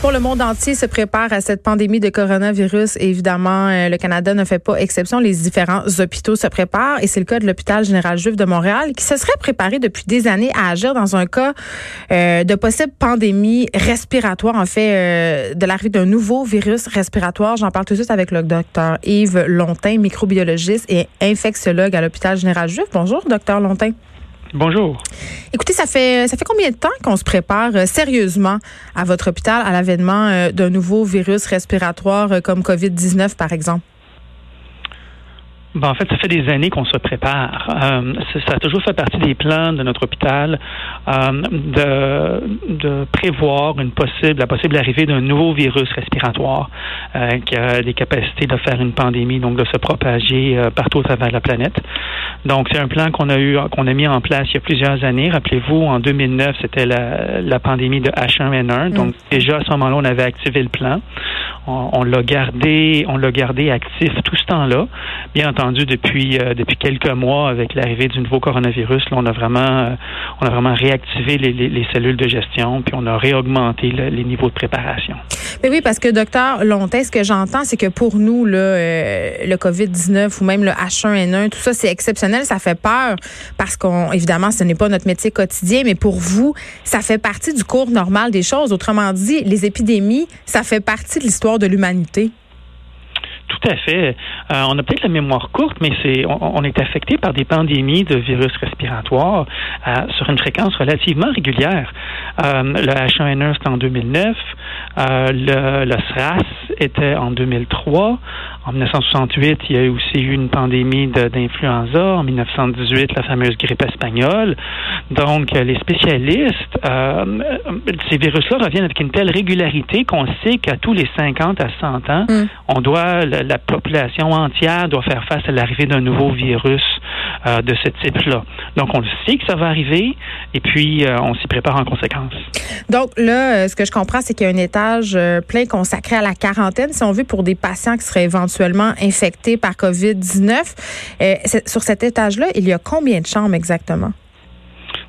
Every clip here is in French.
Pour le monde entier se prépare à cette pandémie de coronavirus. évidemment, euh, le Canada ne fait pas exception. Les différents hôpitaux se préparent et c'est le cas de l'hôpital général juif de Montréal qui se serait préparé depuis des années à agir dans un cas euh, de possible pandémie respiratoire, en fait, euh, de l'arrivée d'un nouveau virus respiratoire. J'en parle tout de suite avec le docteur Yves Lontin, microbiologiste et infectiologue à l'hôpital général juif. Bonjour, docteur Lontin. Bonjour. Écoutez, ça fait ça fait combien de temps qu'on se prépare euh, sérieusement à votre hôpital à l'avènement euh, d'un nouveau virus respiratoire euh, comme Covid-19 par exemple? Ben, en fait, ça fait des années qu'on se prépare. Euh, ça a toujours fait partie des plans de notre hôpital euh, de, de, prévoir une possible, la possible arrivée d'un nouveau virus respiratoire euh, qui a des capacités de faire une pandémie, donc de se propager euh, partout à travers la planète. Donc, c'est un plan qu'on a eu, qu'on a mis en place il y a plusieurs années. Rappelez-vous, en 2009, c'était la, la, pandémie de H1N1. Mm. Donc, déjà à ce moment-là, on avait activé le plan. On, l'a gardé, on l'a gardé actif tout ce temps-là. Bien entendu, depuis euh, depuis quelques mois avec l'arrivée du nouveau coronavirus. On a vraiment euh, on a vraiment réactivé les, les, les, cellules de gestion, puis on a réaugmenté le, les niveaux de préparation. Mais oui, parce que docteur Lontin, ce que j'entends, c'est que pour nous, euh, le COVID-19 ou même le H1N1, tout ça, c'est exceptionnel, ça fait peur parce qu'on évidemment, ce n'est pas notre métier quotidien, mais pour vous, ça fait partie du cours normal des choses. Autrement dit, les épidémies, ça fait partie de l'histoire de l'humanité. Tout à fait. Euh, on a peut-être la mémoire courte, mais on, est affecté par des pandémies de virus respiratoires euh, sur une fréquence relativement régulière. Euh, le H1N1 c'était en 2009, euh, le, le, SRAS était en 2003. En 1968, il y a aussi eu une pandémie d'influenza. En 1918, la fameuse grippe espagnole. Donc, les spécialistes, euh, ces virus-là reviennent avec une telle régularité qu'on sait qu'à tous les 50 à 100 ans, mm. on doit la, la, population entière doit faire face à l'arrivée d'un nouveau virus euh, de ce type-là. Donc, on le sait que ça va arriver et puis euh, on s'y prépare en conséquence. Donc, là, ce que je comprends, c'est qu'il y a un étage plein consacré à la quarantaine, si on veut, pour des patients qui seraient éventuellement infectés par COVID-19. Euh, sur cet étage-là, il y a combien de chambres exactement?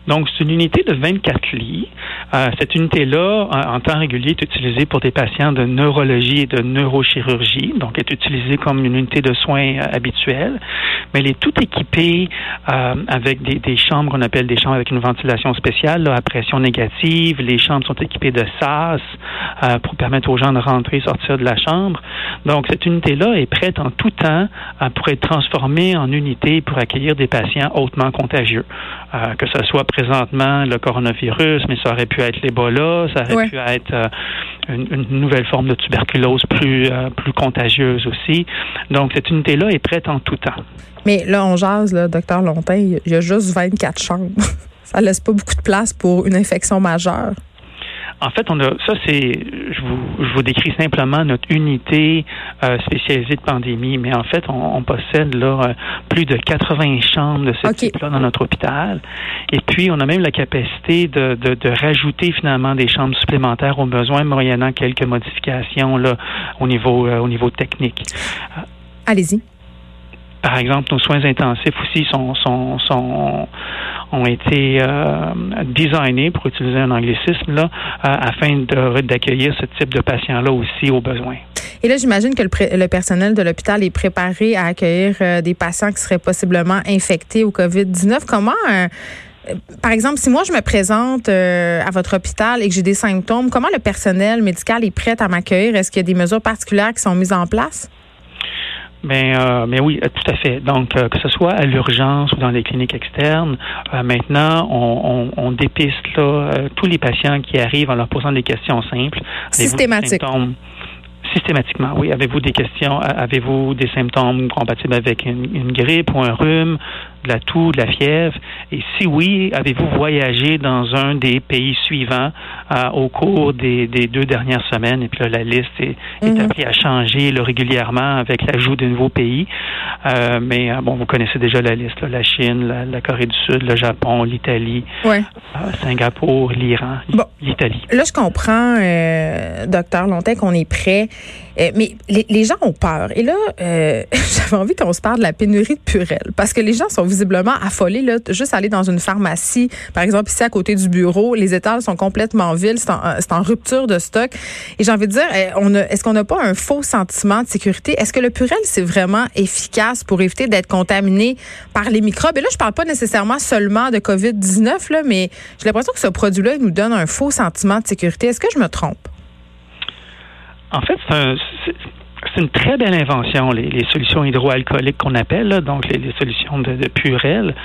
Donc, c'est une unité de 24 lits. Euh, cette unité-là, en, en, temps régulier, est utilisée pour des patients de neurologie et de neurochirurgie, donc est utilisée comme une unité de soins euh, habituelle, mais elle est toute équipée euh, avec des, chambres qu'on appelle des chambres avec une ventilation spéciale à pression négative. Les chambres sont équipées de SAS euh, pour permettre aux gens de rentrer et sortir de la chambre. Donc, cette unité-là est prête en tout temps pour être transformée en unité pour accueillir des patients hautement contagieux, que ce soit présentement le coronavirus, mais ça aurait pu être l'Ebola, ça aurait ouais. pu être euh, une, une, nouvelle forme de tuberculose plus, euh, plus contagieuse aussi. Donc, cette unité-là est prête en tout temps. Mais là, on jase, là, docteur Lontin, il y a juste 24 chambres. ça laisse pas beaucoup de place pour une infection majeure. En fait, on a ça c'est je vous, je vous décris simplement notre unité euh, spécialisée de pandémie, mais en fait, on, on possède là euh, plus de 80 chambres de ce okay. type-là dans notre hôpital. Et puis, on a même la capacité de, de, de rajouter finalement des chambres supplémentaires aux besoins, moyennant quelques modifications là au niveau euh, au niveau technique. Allez-y. Par exemple, nos soins intensifs aussi sont, ont été euh, designés, pour utiliser un anglicisme, là, euh, afin d'accueillir ce type de patients-là aussi aux besoins. Et là, j'imagine que le, le, personnel de l'hôpital est préparé à accueillir euh, des patients qui seraient possiblement infectés au COVID-19. Comment par exemple, si moi je me présente à votre hôpital et que j'ai des symptômes, comment le personnel médical est prêt à m'accueillir? Est-ce qu'il y a des mesures particulières qui sont mises en place? Mais, euh, mais oui, tout à fait. Donc, euh, que ce soit à l'urgence ou dans les cliniques externes, euh, maintenant, on, on, on, dépiste là, tous les patients qui arrivent en leur posant des questions simples. Systématique. Systématiquement, oui. Avez-vous des questions, avez-vous des symptômes compatibles avec une, une, grippe ou un rhume, de la toux, de la fièvre? Et si oui, avez-vous voyagé dans un des pays suivants euh, au cours des, des, deux dernières semaines? Et puis là, la liste est, est appelée à changer là, régulièrement avec l'ajout de nouveaux pays. Euh, mais bon, vous connaissez déjà la liste, là, la Chine, la, la, Corée du Sud, le Japon, l'Italie, ouais. euh, Singapour, l'Iran, bon, l'Italie. Là, je comprends, euh, docteur Lontin, qu'on est prêt. Euh, mais les, les, gens ont peur. Et là, euh, j'avais envie qu'on se parle de la pénurie de Purel. Parce que les gens sont visiblement affolés. Là. Juste aller dans une pharmacie, par exemple ici à côté du bureau, les étals sont complètement vides, c'est en, en, rupture de stock. Et j'ai envie de dire, eh, est-ce qu'on n'a pas un faux sentiment de sécurité? Est-ce que le Purel, c'est vraiment efficace pour éviter d'être contaminé par les microbes? Et là, je parle pas nécessairement seulement de COVID-19, là, mais j'ai l'impression que ce produit-là nous donne un faux sentiment de sécurité. Est-ce que je me trompe? En fait, c'est une très belle invention, les, solutions hydroalcooliques qu'on appelle, donc les, solutions de, Purel.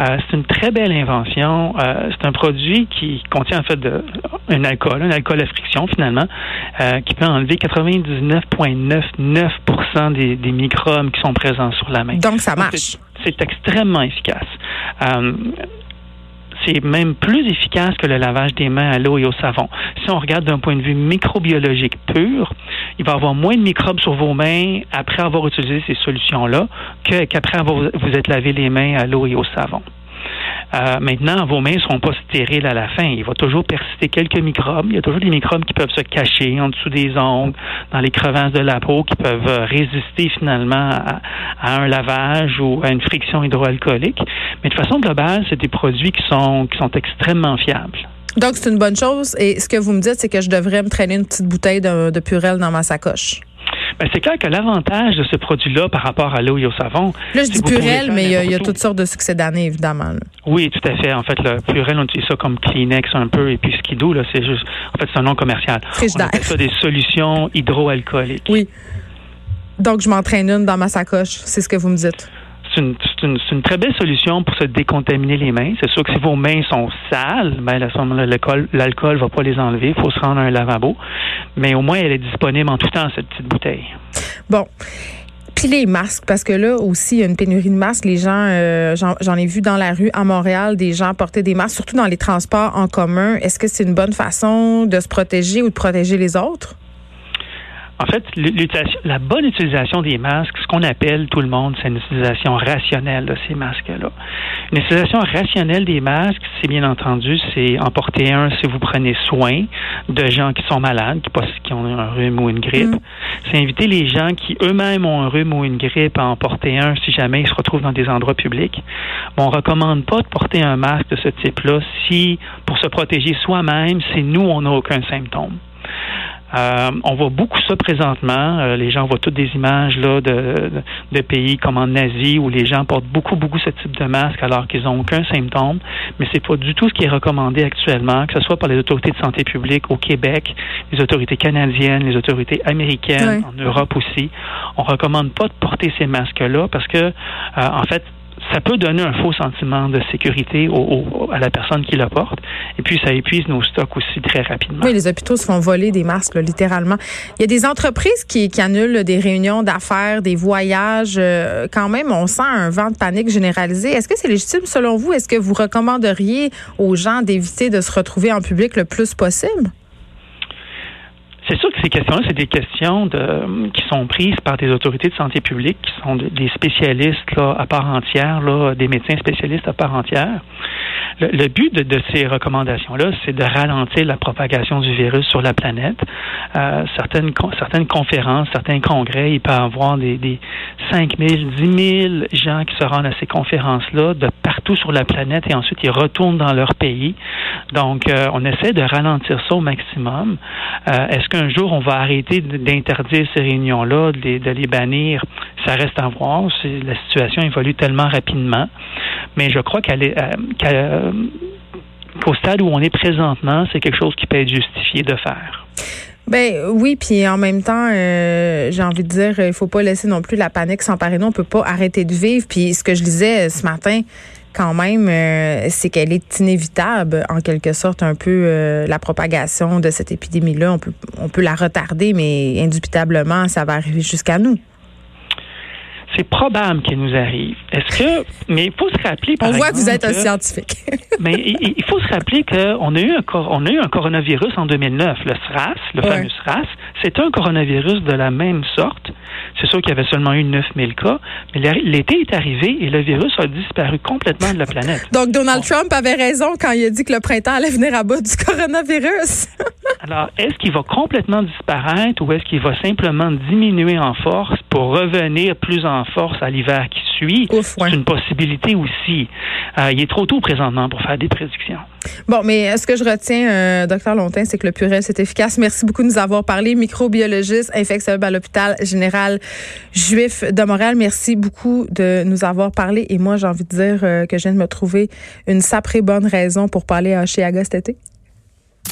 Euh, c'est une très belle invention. Euh, c'est un produit qui contient en fait de, un alcool, un alcool à friction finalement, euh, qui peut enlever 99,99% des, des microbes qui sont présents sur la main. Donc ça marche. C'est extrêmement efficace c'est même plus efficace que le lavage des mains à l'eau et au savon. Si on regarde d'un point de vue microbiologique pur, il va avoir moins de microbes sur vos mains après avoir utilisé ces solutions-là qu'après avoir vous êtes lavé les mains à l'eau et au savon. Euh, maintenant, vos mains ne seront pas stériles à la fin. Il va toujours persister quelques microbes. Il y a toujours des microbes qui peuvent se cacher en dessous des ongles, dans les crevasses de la peau, qui peuvent euh, résister finalement à, un lavage ou à une friction hydroalcoolique. Mais de façon globale, c'est des produits qui sont, qui sont extrêmement fiables. Donc, c'est une bonne chose. Et ce que vous me dites, c'est que je devrais me traîner une petite bouteille de, de Purel dans ma sacoche. Ben, c'est clair que l'avantage de ce produit-là par rapport à l'eau et au savon. Là, je dis Purel, mais il y, a, toutes sortes de succès d'années, évidemment. Oui, tout à fait. En fait, le Purel, on utilise ça comme Kleenex un peu, et puis Skidoo, là, c'est juste, en fait, c'est un nom commercial. on appelle ça des solutions hydroalcooliques. Oui. Donc, je m'entraîne une dans ma sacoche, c'est ce que vous me dites c'est une, une, très belle solution pour se décontaminer les mains. C'est sûr que si vos mains sont sales, ben, l'alcool ne va pas les enlever. Il faut se rendre à un lavabo. Mais au moins, elle est disponible en tout temps, cette petite bouteille. Bon. Puis les masques, parce que là aussi, il y a une pénurie de masques. Les gens, euh, j'en ai vu dans la rue à Montréal, des gens porter des masques, surtout dans les transports en commun. Est-ce que c'est une bonne façon de se protéger ou de protéger les autres? En fait, la bonne utilisation des masques, ce qu'on appelle tout le monde, c'est une utilisation rationnelle de ces masques-là. Une utilisation rationnelle des masques, c'est bien entendu, c'est en porter un si vous prenez soin de gens qui sont malades, qui, ont un rhume ou une grippe. Mm. C'est inviter les gens qui eux-mêmes ont un rhume ou une grippe à en porter un si jamais ils se retrouvent dans des endroits publics. Bon, on recommande pas de porter un masque de ce type-là si, pour se protéger soi-même, si nous, on n'a aucun symptôme. Euh, on voit beaucoup ça présentement. Euh, les gens voient toutes des images là de, de, pays comme en Asie où les gens portent beaucoup, beaucoup ce type de masque alors qu'ils n'ont aucun symptôme. Mais c'est pas du tout ce qui est recommandé actuellement, que ce soit par les autorités de santé publique au Québec, les autorités canadiennes, les autorités américaines, en Europe aussi. On recommande pas de porter ces masques-là parce que, euh, en fait, ça peut donner un faux sentiment de sécurité à la personne qui le porte. Et puis, ça épuise nos stocks aussi très rapidement. Oui, les hôpitaux se font voler des masques, littéralement. Il y a des entreprises qui, annulent des réunions d'affaires, des voyages. Euh, quand même, on sent un vent de panique généralisé. Est-ce que c'est légitime selon vous? Est-ce que vous recommanderiez aux gens d'éviter de se retrouver en public le plus possible? C'est sûr que ces questions-là, c'est des questions de, qui sont prises par des autorités de santé publique, qui sont des spécialistes là, à part entière, des médecins spécialistes à part entière. Le, but de, ces recommandations-là, c'est de ralentir la propagation du virus sur la planète. Euh, certaines, certaines conférences, certains congrès, il peut y avoir des, des 5 000, 10 000 gens qui se rendent à ces conférences-là de partout sur la planète et ensuite ils retournent dans leur pays. Donc, euh, on essaie de ralentir ça au maximum. Euh, est-ce qu'un jour on va arrêter d'interdire ces réunions-là, de les, bannir? Ça reste à voir. La situation évolue tellement rapidement. Mais je crois euh, qu'au stade où on est présentement, c'est quelque chose qui peut être justifié de faire. Ben oui, puis en même temps, j'ai envie de dire, il faut pas laisser non plus la panique s'emparer. Non, on peut pas arrêter de vivre. Puis ce que je disais ce matin, quand même, euh, c'est qu'elle est inévitable, en quelque sorte, un peu la propagation de cette épidémie-là. On peut, on peut la retarder, mais indubitablement, ça va arriver jusqu'à nous c'est probable qu'il nous arrive. Est-ce que, mais il faut se rappeler. Par on voit que vous êtes un scientifique. mais il, faut se rappeler qu'on a eu un, on a eu un coronavirus en 2009, le SRAS, le fameux SRAS. C'est un coronavirus de la même sorte. C'est sûr qu'il y avait seulement eu 9000 cas, mais l'été est arrivé et le virus a disparu complètement de la planète. Donc Donald Trump avait raison quand il a dit que le printemps allait venir à bout du coronavirus. Alors, est-ce qu'il va complètement disparaître ou est-ce qu'il va simplement diminuer en force? Pour revenir plus en force à l'hiver qui suit? C'est une possibilité aussi. il est trop tôt présentement pour faire des prédictions. Bon, mais ce que je retiens, docteur Lontin, c'est que le purée, c'est efficace? Merci beaucoup de nous avoir parlé. Microbiologiste, infectiologue à l'hôpital général juif de Montréal. Merci beaucoup de nous avoir parlé. Et moi, j'ai envie de dire que je viens de me trouver une saprée bonne raison pour parler à Chiaga cet été.